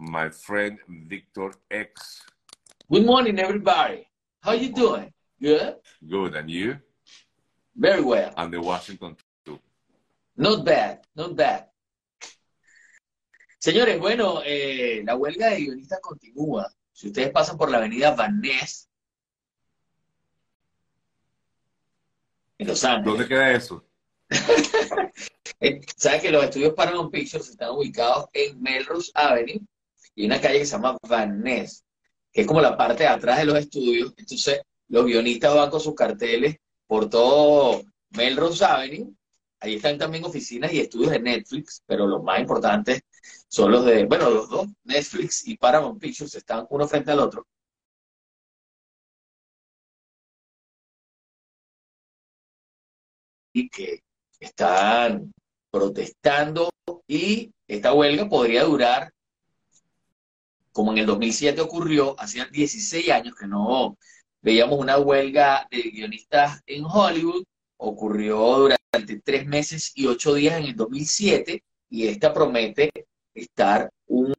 my friend Victor X. Good morning, everybody. How you doing? Good? Good, and you? Very well. And the Washington too. Not bad, not bad. Señores, bueno, eh, la huelga de guionistas continúa. Si ustedes pasan por la avenida Van Ness, en Los Ángeles. ¿Dónde queda eso? Eh, ¿Sabes que los estudios Paramount Pictures están ubicados en Melrose Avenue y una calle que se llama Van Ness, que es como la parte de atrás de los estudios. Entonces, los guionistas van con sus carteles por todo Melrose Avenue. Ahí están también oficinas y estudios de Netflix, pero los más importantes son los de, bueno, los dos, Netflix y Paramount Pictures, están uno frente al otro. Y que están protestando y esta huelga podría durar, como en el 2007 ocurrió, hacía 16 años que no veíamos una huelga de guionistas en Hollywood, ocurrió durante tres meses y ocho días en el 2007 y esta promete estar un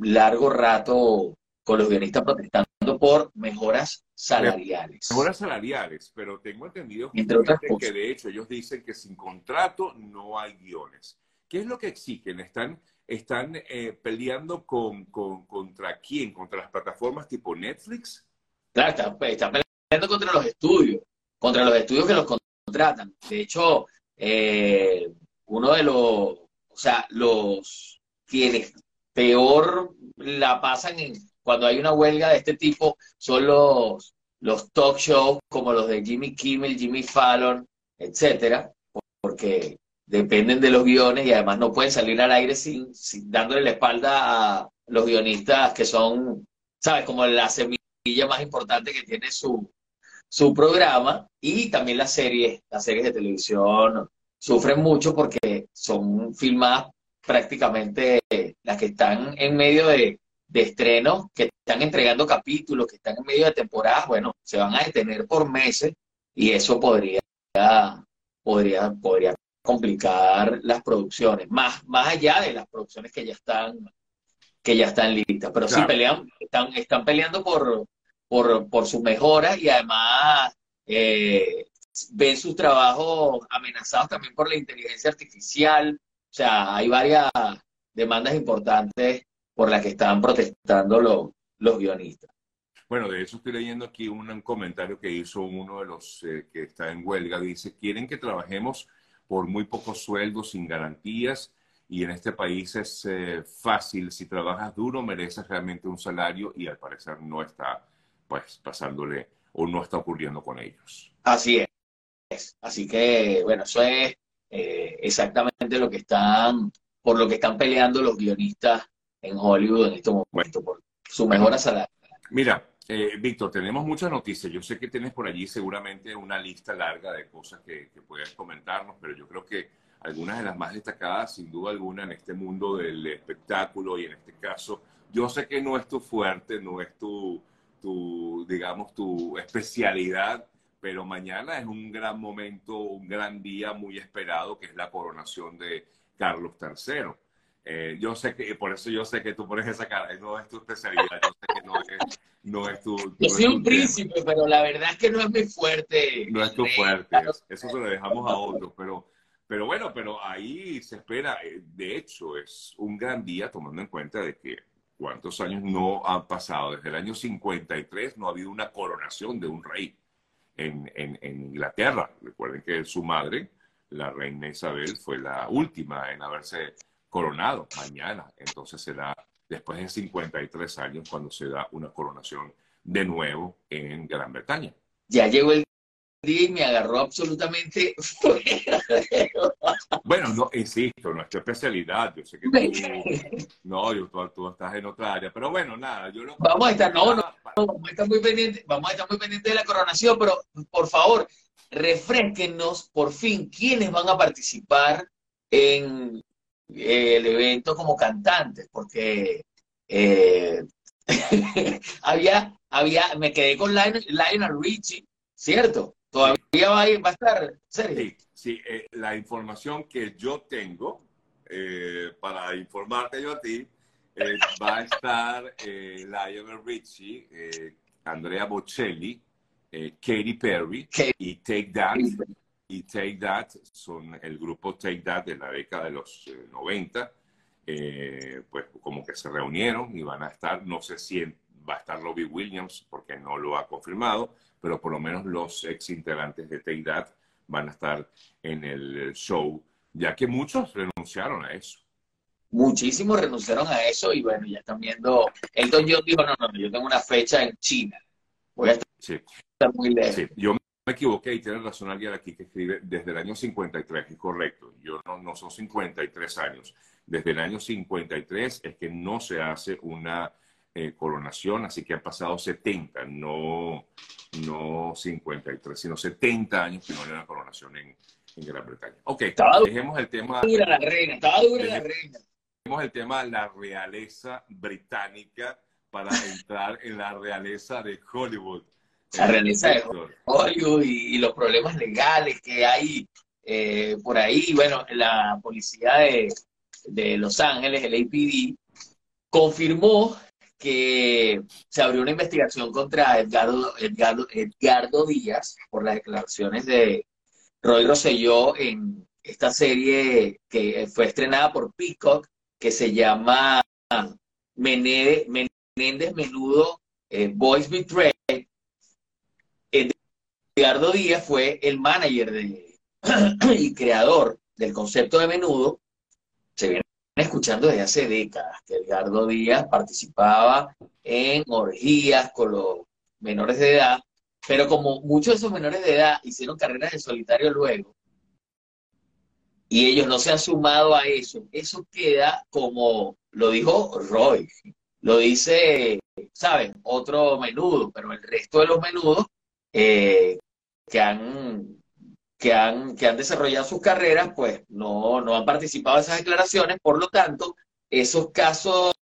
largo rato con los guionistas protestando por mejoras salariales. Mejoras salariales, pero tengo entendido Entre otras que de hecho ellos dicen que sin contrato no hay guiones. ¿Qué es lo que exigen? ¿Están, están eh, peleando con, con- contra quién? ¿Contra las plataformas tipo Netflix? Claro, están, pues, están peleando contra los estudios, contra los estudios que los contratan. De hecho, eh, uno de los, o sea, los quienes peor la pasan en, cuando hay una huelga de este tipo son los, los talk shows como los de Jimmy Kimmel, Jimmy Fallon, etcétera, porque dependen de los guiones y además no pueden salir al aire sin, sin dándole la espalda a los guionistas que son, ¿sabes? Como la semilla más importante que tiene su, su programa y también las series, las series de televisión sufren mucho porque son filmadas prácticamente las que están en medio de, de estrenos, que están entregando capítulos, que están en medio de temporadas, bueno, se van a detener por meses y eso podría, podría, podría complicar las producciones, más, más allá de las producciones que ya están, que ya están listas. Pero sí pelean, están, están peleando por, por, por sus mejoras y además eh, ven sus trabajos amenazados también por la inteligencia artificial. O sea, hay varias demandas importantes por las que están protestando los, los guionistas. Bueno, de hecho estoy leyendo aquí un, un comentario que hizo uno de los eh, que está en huelga. Dice, quieren que trabajemos por muy pocos sueldos, sin garantías, y en este país es eh, fácil. Si trabajas duro, mereces realmente un salario y al parecer no está pues pasándole o no está ocurriendo con ellos. Así es. Así que, bueno, eso es eh, exactamente lo que están, por lo que están peleando los guionistas en Hollywood en este momento, por su mejora salarial. Mira, eh, Víctor, tenemos muchas noticias. Yo sé que tienes por allí seguramente una lista larga de cosas que, que puedes comentarnos, pero yo creo que algunas de las más destacadas, sin duda alguna, en este mundo del espectáculo y en este caso, yo sé que no es tu fuerte, no es tu, tu digamos, tu especialidad, pero mañana es un gran momento, un gran día muy esperado, que es la coronación de Carlos III. Eh, yo sé que, por eso yo sé que tú pones esa cara, no es tu especialidad, yo sé que no es, no es tu... no Yo soy un tema. príncipe, pero la verdad es que no es mi fuerte. No es tu fuerte, eso se lo dejamos a otros, pero, pero bueno, pero ahí se espera, eh, de hecho, es un gran día tomando en cuenta de que cuántos años no han pasado, desde el año 53 no ha habido una coronación de un rey en, en, en Inglaterra. Recuerden que su madre, la reina Isabel, fue la última en haberse coronado mañana, entonces será después de 53 años cuando se da una coronación de nuevo en Gran Bretaña. Ya llegó el día y me agarró absolutamente fuera de Bueno, no, insisto, no es tu especialidad. Yo sé que tú, no, yo, tú, tú estás en otra área, pero bueno, nada, yo lo Vamos a estar, no, no, Vamos a estar muy pendientes, vamos a estar muy pendientes de la coronación, pero por favor, refresquenos por fin quiénes van a participar en eh, el evento como cantantes, porque eh, había, había, me quedé con Lionel, Lionel Richie, ¿cierto? Todavía va a, ir- va a estar, Sergio. Sí, sí, eh, la información que yo tengo, eh, para informarte yo a ti, va a estar Lionel Richie, Andrea Bocelli, Katy Perry y Take That. Y Take That son el grupo Take That de la década de los 90. pues como que se reunieron y van a estar, no sé si va a estar Robbie Williams porque no lo ha confirmado, pero por lo menos los ex integrantes de Take That van a estar en el show, ya que muchos renunciaron a eso. Muchísimos renunciaron a eso y bueno, ya están viendo. Elton John dijo: No, no, yo tengo una fecha en China. Voy a estar, muy lejos. Yo me equivoqué y tiene razón alguien aquí que escribe desde el año 53, es correcto. Yo no, no son 53 años. Desde el año 53 es que no se hace una eh, coronación, así que han pasado 70, no, no 53, sino 70 años que no hay una coronación en, en Gran Bretaña. Ok, dejemos el tema. Dura la reina, estaba dura la reina. Dejemos el tema de la realeza británica para entrar en la realeza de Hollywood. La realeza de Hollywood y, los problemas legales que hay eh, por ahí. Bueno, la policía de, de Los Ángeles, el APD, confirmó que se abrió una investigación contra Edgardo, Edgardo, Díaz por las declaraciones de Roy Rosselló en esta serie que fue estrenada por Peacock, que se llama Menéndez, Menudo eh, Boys Betray. Edgardo Díaz fue el manager y creador del concepto de menudo. Se viene escuchando desde hace décadas que Edgardo Díaz participaba en orgías con los menores de edad, pero como muchos de esos menores de edad hicieron carreras de solitario luego, y ellos no se han sumado a eso, eso queda como lo dijo Roy, lo dice, ¿saben? Otro menudo, pero el resto de los menudos eh, que han que han, que han desarrollado sus carreras, pues no, no han participado en esas declaraciones, por lo tanto, esos casos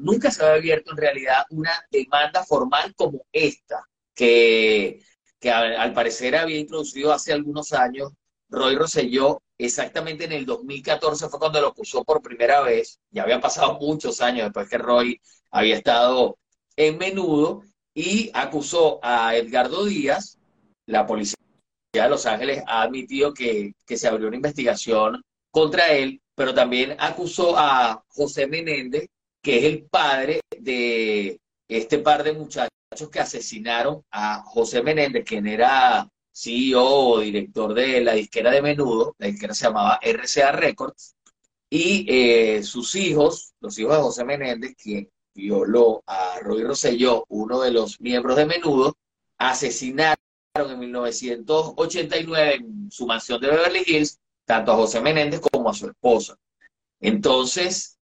nunca se ha abierto en realidad una demanda formal como esta, que, que al, parecer había introducido hace algunos años Roy Rosselló, exactamente en el 2014 fue cuando lo acusó por primera vez, ya habían pasado muchos años después que Roy había estado en menudo, y acusó a Edgardo Díaz, la policía de Los Ángeles ha admitido que, se abrió una investigación contra él, pero también acusó a José Menéndez, que es el padre de este par de muchachos que asesinaron a José Menéndez, quien era CEO o director de la disquera de Menudo, la disquera se llamaba RCA Records, y eh, sus hijos, los hijos de José Menéndez, quien violó a Roy Rosselló, uno de los miembros de Menudo, asesinaron en 1989 en su mansión de Beverly Hills, tanto a José Menéndez como a su esposa. Entonces,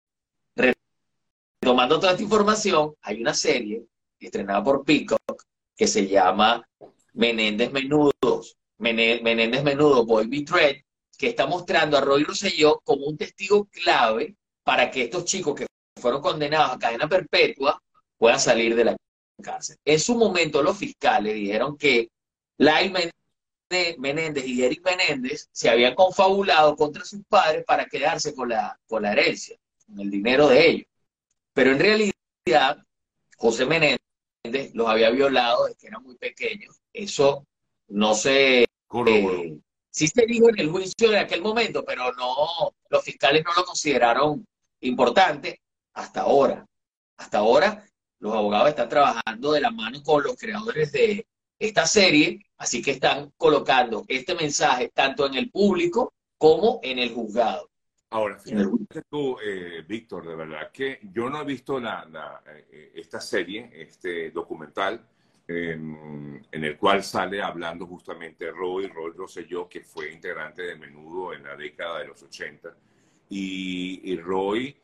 retomando toda esta información, hay una serie estrenada por Peacock que se llama Menéndez Menudos, Menéndez Menudo Boy Betrayed, que está mostrando a Roy Rosselló como un testigo clave para que estos chicos que fueron condenados a cadena perpetua puedan salir de la cárcel. En su momento los fiscales dijeron que Lai Menéndez y Eric Menéndez se habían confabulado contra sus padres para quedarse con la, con la herencia, con el dinero de ellos. Pero en realidad, José Menéndez los había violado desde que eran muy pequeños. Eso no se... Eh, sí se dijo en el juicio de aquel momento, pero no, los fiscales no lo consideraron importante hasta ahora. Hasta ahora, los abogados están trabajando de la mano con los creadores de, esta serie, así que están colocando este mensaje tanto en el público como en el juzgado. Ahora, fíjate tú, eh, Víctor, de verdad que yo no he visto la, eh, esta serie, este documental, en el cual sale hablando justamente Roy, Roy Rosselló, que fue integrante de Menudo en la década de los 80. Y, y Roy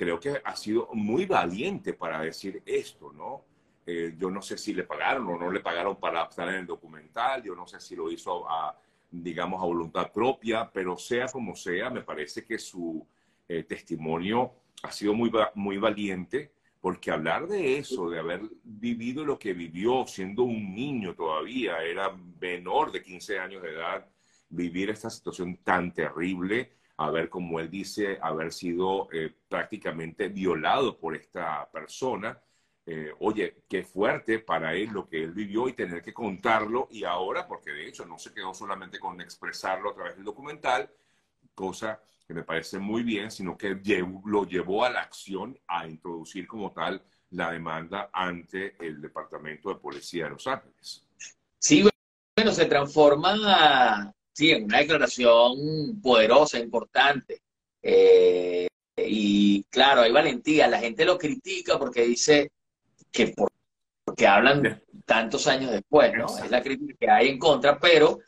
creo que ha sido muy valiente para decir esto, ¿no? Eh, yo no sé si le pagaron o no le pagaron para estar en el documental, yo no sé si lo hizo a, digamos, a voluntad propia, pero sea como sea, me parece que su eh, testimonio ha sido muy, muy valiente, porque hablar de eso, de haber vivido lo que vivió siendo un niño todavía, era menor de 15 años de edad, vivir esta situación tan terrible, haber, como él dice, haber sido eh, prácticamente violado por esta persona. Eh, oye, qué fuerte para él lo que él vivió y tener que contarlo y ahora, porque de hecho no se quedó solamente con expresarlo a través del documental, cosa que me parece muy bien, sino que lo llevó a la acción a introducir como tal la demanda ante el Departamento de Policía de Los Ángeles. Sí, bueno, se transforma sí, en una declaración poderosa, importante. Eh, y claro, hay valentía. La gente lo critica porque dice que porque hablan tantos años después, ¿no? Es la crítica que hay en contra, pero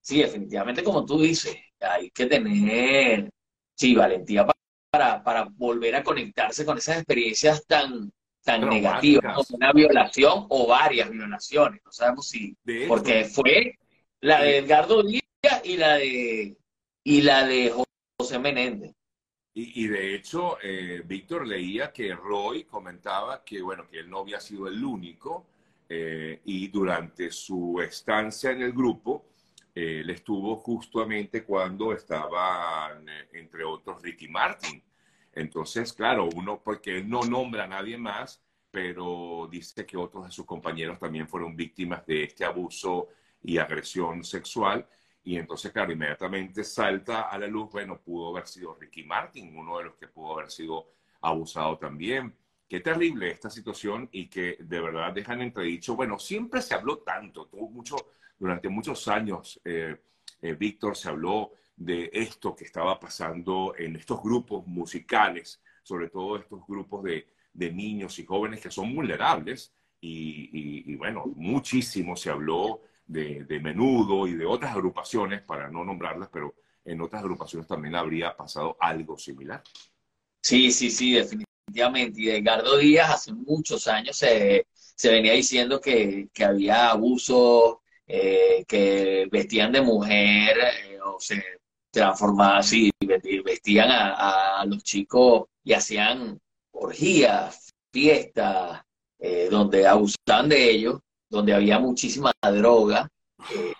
sí, definitivamente, como tú dices, hay que tener, sí, valentía para, para volver a conectarse con esas experiencias tan, tan negativas, como una violación o varias violaciones, no sabemos si, porque fue la de Edgardo Díaz y la de, y la de José Menéndez. Y, de hecho, eh, Víctor leía que Roy comentaba que, bueno, que él no había sido el único eh, y durante su estancia en el grupo, eh, él estuvo justamente cuando estaban, entre otros, Ricky Martin. Entonces, claro, uno, porque él no nombra a nadie más, pero dice que otros de sus compañeros también fueron víctimas de este abuso y agresión sexual. Y entonces, claro, inmediatamente salta a la luz, bueno, pudo haber sido Ricky Martin, uno de los que pudo haber sido abusado también. Qué terrible esta situación y que de verdad dejan entredicho, bueno, siempre se habló tanto, tuvo mucho, durante muchos años, eh, eh, Víctor, se habló de esto que estaba pasando en estos grupos musicales, sobre todo estos grupos de, de niños y jóvenes que son vulnerables. Y, y bueno, muchísimo se habló de, Menudo y de otras agrupaciones, para no nombrarlas, pero en otras agrupaciones también habría pasado algo similar. Sí, sí, sí, definitivamente. Y de Edgardo Díaz hace muchos años se, venía diciendo que, había abuso, eh, que vestían de mujer eh, o se transformaban así, vestían a, los chicos y hacían orgías, fiestas, eh, donde abusaban de ellos donde había muchísima droga. Eh,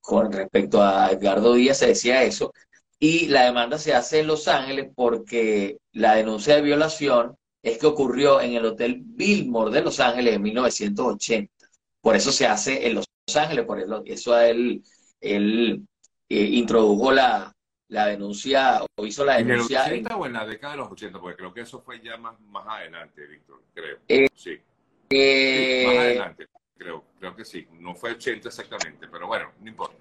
con respecto a Edgardo Díaz se decía eso. Y la demanda se hace en Los Ángeles porque la denuncia de violación es que ocurrió en el Hotel Billmore de Los Ángeles en 1980. Por eso se hace en Los Ángeles, por eso él, él eh, introdujo la, la denuncia o hizo la denuncia. ¿En el 80 o en la década de los 80? Porque creo que eso fue ya más, más adelante, Víctor, creo. Eh, sí más eh, adelante, creo, creo que sí. No fue 80 exactamente, pero bueno, no importa.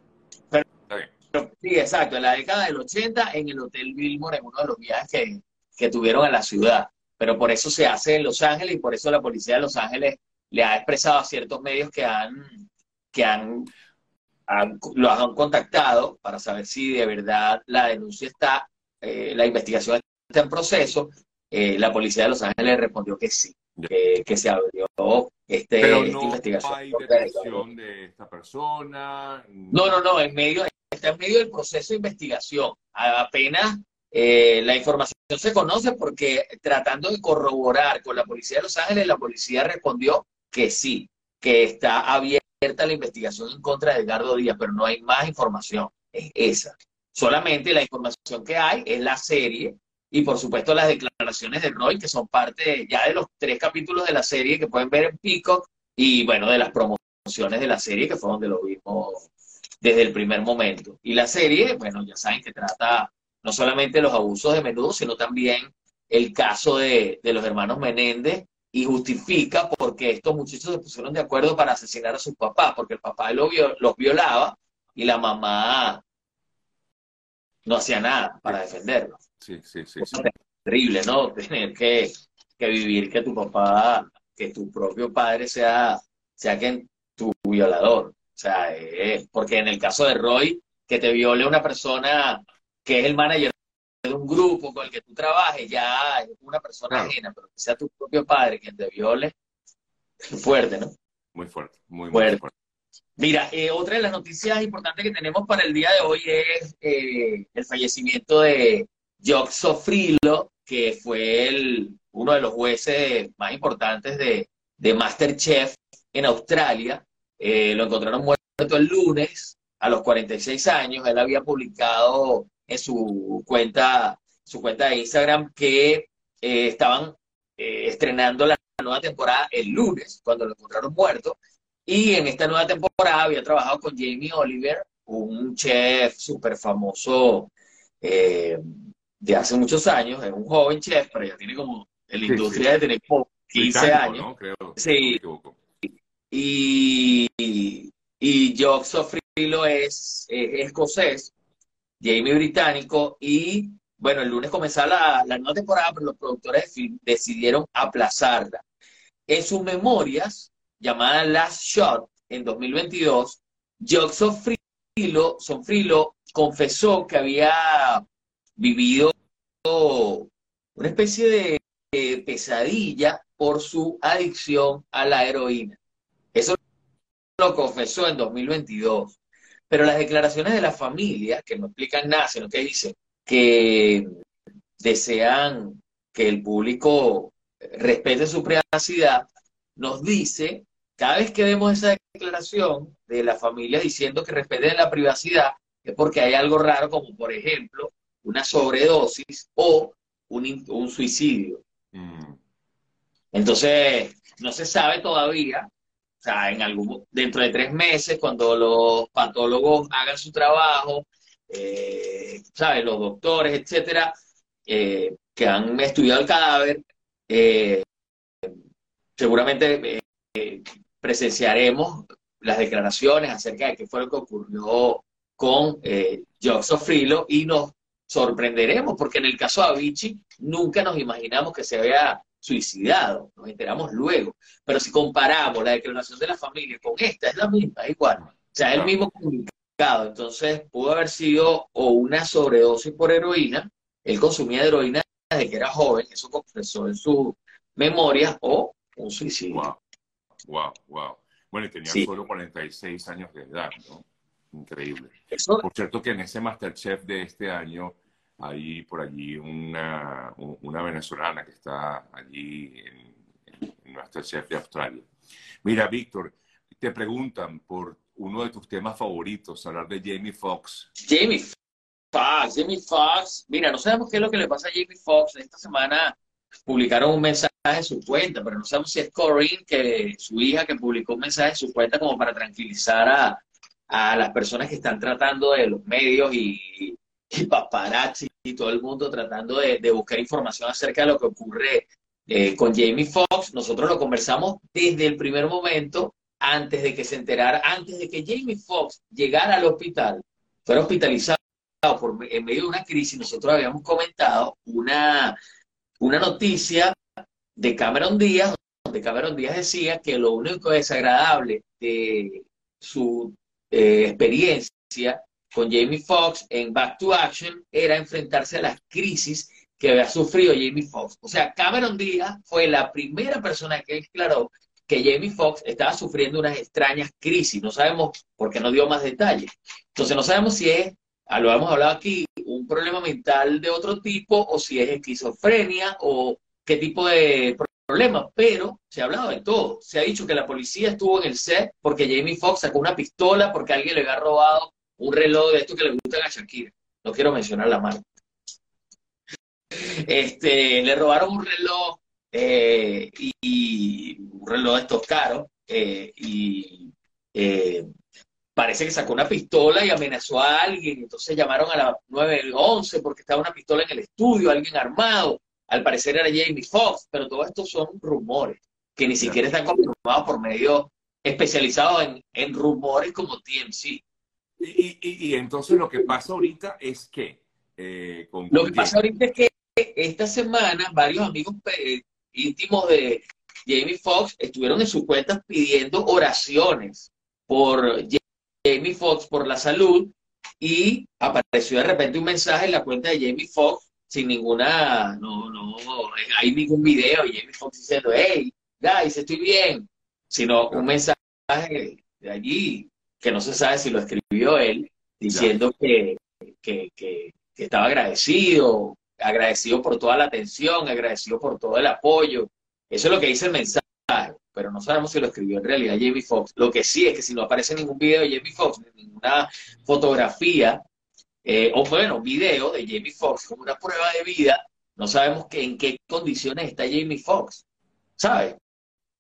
Está bien. sí, exacto. En la década del 80, en el Hotel Billmore, en uno de los viajes que, que tuvieron a la ciudad. Pero por eso se hace en Los Ángeles y por eso la policía de Los Ángeles le ha expresado a ciertos medios que han, que han, los han contactado para saber si de verdad la denuncia está, eh, la investigación está en proceso. Eh, la policía de Los Ángeles respondió que sí que, se abrió este, Pero no investigación. hay detención de esta persona. No, no, no, en medio, está en medio del proceso de investigación. Apenas eh, la información se conoce porque tratando de corroborar con la policía de Los Ángeles, la policía respondió que sí, que está abierta la investigación en contra de Edgardo Díaz, pero no hay más información. Es esa. Solamente la información que hay es la serie y por supuesto las declaraciones de Roy, que son parte ya de los tres capítulos de la serie que pueden ver en Peacock, y bueno, de las promociones de la serie, que fue donde lo vimos desde el primer momento. Y la serie, bueno, ya saben que trata no solamente los abusos de menudo, sino también el caso de, los hermanos Menéndez y justifica por qué estos muchachos se pusieron de acuerdo para asesinar a su papá, porque el papá los, los violaba y la mamá no hacía nada para defenderlos. Sí, sí, sí. Terrible, ¿no? Tener que, vivir que tu papá, que tu propio padre sea, sea quien tu violador. O sea, porque en el caso de Roy, que te viole una persona que es el manager de un grupo con el que tú trabajes, ya es una persona ajena, pero que sea tu propio padre quien te viole, fuerte, ¿no? Muy fuerte, muy, fuerte. Mira, eh, otra de las noticias importantes que tenemos para el día de hoy es eh, el fallecimiento de Jock Sofrilo, que fue uno de los jueces más importantes de, de Masterchef en Australia. Eh, lo encontraron muerto el lunes a los 46 años. Él había publicado en su cuenta, su cuenta de Instagram que eh, estaban eh, estrenando la nueva temporada el lunes, cuando lo encontraron muerto. Y en esta nueva temporada había trabajado con Jamie Oliver, un chef súper famoso de hace muchos años, es un joven chef, pero ya tiene como, en la industria de tener como 15 años. sí. y, y Jock Sofrilo es, es, escocés, Jamie británico, y bueno, el lunes comenzaba la, nueva temporada, pero los productores de film decidieron aplazarla. En sus memorias, llamada Last Shot, en 2022, Jock Sofrilo, Sofrilo confesó que había vivido una especie de, pesadilla por su adicción a la heroína. Eso lo confesó en 2022. Pero las declaraciones de la familia, que no explican nada, sino que dicen que desean que el público respete su privacidad, nos dice, cada vez que vemos esa declaración de la familia diciendo que respeten la privacidad, es porque hay algo raro, como por ejemplo una sobredosis o un, suicidio. Mm. Entonces, no se sabe todavía, o sea, en algún, dentro de tres meses, cuando los patólogos hagan su trabajo, eh, ¿sabes? Los doctores, etcétera, eh, que han estudiado el cadáver, eh, seguramente eh, presenciaremos las declaraciones acerca de qué fue lo que ocurrió con eh, Sofrilo y nos sorprenderemos, porque en el caso de Avicii nunca nos imaginamos que se había suicidado, nos enteramos luego. Pero si comparamos la declaración de la familia con esta, es la misma, es igual. O sea, el mismo comunicado. Entonces, pudo haber sido o una sobredosis por heroína, él consumía heroína desde que era joven, eso confesó en su memoria, o un suicidio. Wow, wow, wow. Bueno, y tenía solo 46 años de edad, ¿no? Increíble. Por cierto que en ese Masterchef de este año hay por allí una, una venezolana que está allí en, en Masterchef de Australia. Mira, Víctor, te preguntan por uno de tus temas favoritos, hablar de Jamie Foxx. Jamie Foxx, Jamie Foxx. Mira, no sabemos qué es lo que le pasa a Jamie Foxx. Esta semana publicaron un mensaje en su cuenta, pero no sabemos si es Corinne, que su hija, que publicó un mensaje en su cuenta como para tranquilizar a, a las personas que están tratando de los medios y, paparazzi y todo el mundo tratando de, buscar información acerca de lo que ocurre eh, con Jamie Foxx. Nosotros lo conversamos desde el primer momento, antes de que se enterara, antes de que Jamie Foxx llegara al hospital, fuera hospitalizado por, en medio de una crisis. Nosotros habíamos comentado una, una noticia de Cameron Díaz, donde Cameron Díaz decía que lo único desagradable de su eh, experiencia con Jamie Foxx en Back to Action era enfrentarse a las crisis que había sufrido Jamie Foxx. O sea, Cameron Díaz fue la primera persona que declaró que Jamie Foxx estaba sufriendo unas extrañas crisis. No sabemos por qué no dio más detalles. Entonces no sabemos si es, ah, lo hemos hablado aquí, un problema mental de otro tipo o si es esquizofrenia o qué tipo de problema, pero se ha hablado de todo. Se ha dicho que la policía estuvo en el set porque Jamie Foxx sacó una pistola porque alguien le había robado un reloj de esto que le gusta a Shakira. No quiero mencionar la marca. Este, le robaron un reloj eh, y, un reloj de estos caros eh, y eh, parece que sacó una pistola y amenazó a alguien. Entonces llamaron a la 911 porque estaba una pistola en el estudio, alguien armado. Al parecer era Jamie Foxx, pero todo esto son rumores que ni siquiera están confirmados por medios especializados en, rumores como TMC. Y, entonces lo que pasa ahorita es que... Eh, lo que pasa ahorita es que esta semana varios amigos eh, íntimos de Jamie Foxx estuvieron en sus cuentas pidiendo oraciones por Jamie Foxx, por la salud, y apareció de repente un mensaje en la cuenta de Jamie Foxx sin ninguna, no, no, hay ningún video y Jamie Foxx diciendo, hey, guys, estoy bien, sino un mensaje de allí que no se sabe si lo escribió él, diciendo que, que, que, estaba agradecido, agradecido por toda la atención, agradecido por todo el apoyo. Eso es lo que dice el mensaje, pero no sabemos si lo escribió en realidad Jamie Foxx. Lo que sí es que si no aparece ningún video de Jamie Foxx, ninguna fotografía eh, o bueno, video de Jamie Foxx una prueba de vida, no sabemos que, en qué condiciones está Jamie Foxx, ¿sabes?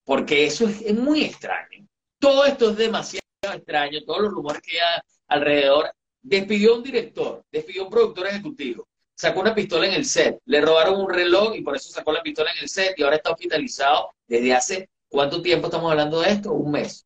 Porque eso es, muy extraño. Todo esto es demasiado extraño, todos los rumores que hay alrededor. Despidió un director, despidió un productor ejecutivo, sacó una pistola en el set, le robaron un reloj y por eso sacó la pistola en el set y ahora está hospitalizado desde hace, ¿cuánto tiempo estamos hablando de esto? Un mes.